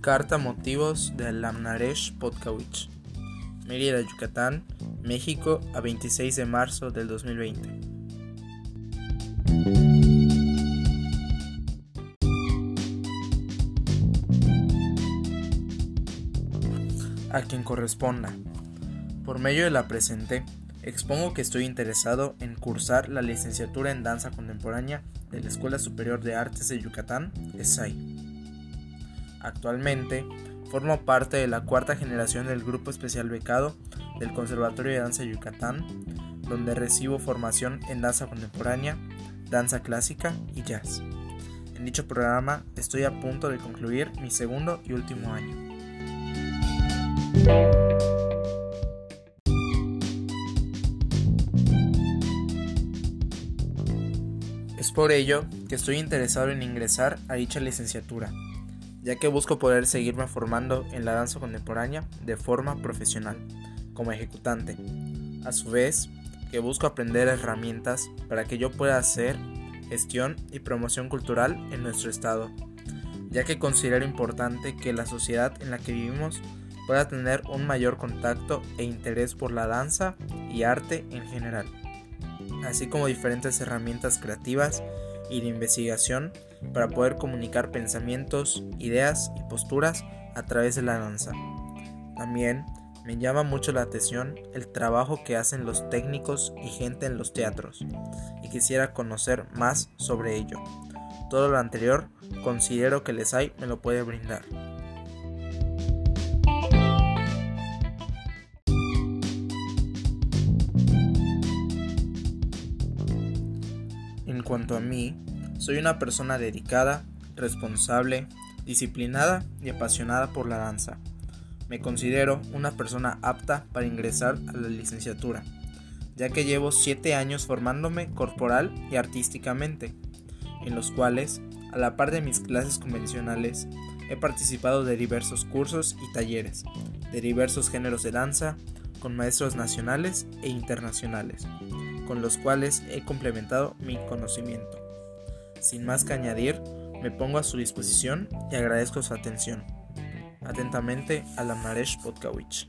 Carta Motivos de Alamnaresh Podkawich. Mérida, Yucatán, México, a 26 de marzo del 2020. A quien corresponda. Por medio de la presente, expongo que estoy interesado en cursar la licenciatura en danza contemporánea de la Escuela Superior de Artes de Yucatán, ESAI Actualmente, formo parte de la cuarta generación del Grupo Especial Becado del Conservatorio de Danza Yucatán, donde recibo formación en danza contemporánea, danza clásica y jazz. En dicho programa estoy a punto de concluir mi segundo y último año. Es por ello que estoy interesado en ingresar a dicha licenciatura ya que busco poder seguirme formando en la danza contemporánea de forma profesional, como ejecutante. A su vez, que busco aprender herramientas para que yo pueda hacer gestión y promoción cultural en nuestro estado, ya que considero importante que la sociedad en la que vivimos pueda tener un mayor contacto e interés por la danza y arte en general, así como diferentes herramientas creativas y de investigación para poder comunicar pensamientos, ideas y posturas a través de la danza. También me llama mucho la atención el trabajo que hacen los técnicos y gente en los teatros y quisiera conocer más sobre ello. Todo lo anterior considero que les hay me lo puede brindar. En cuanto a mí, soy una persona dedicada, responsable, disciplinada y apasionada por la danza. Me considero una persona apta para ingresar a la licenciatura, ya que llevo 7 años formándome corporal y artísticamente, en los cuales, a la par de mis clases convencionales, he participado de diversos cursos y talleres, de diversos géneros de danza, con maestros nacionales e internacionales, con los cuales he complementado mi conocimiento. Sin más que añadir, me pongo a su disposición y agradezco su atención. Atentamente, Alamnaresh Podkawich.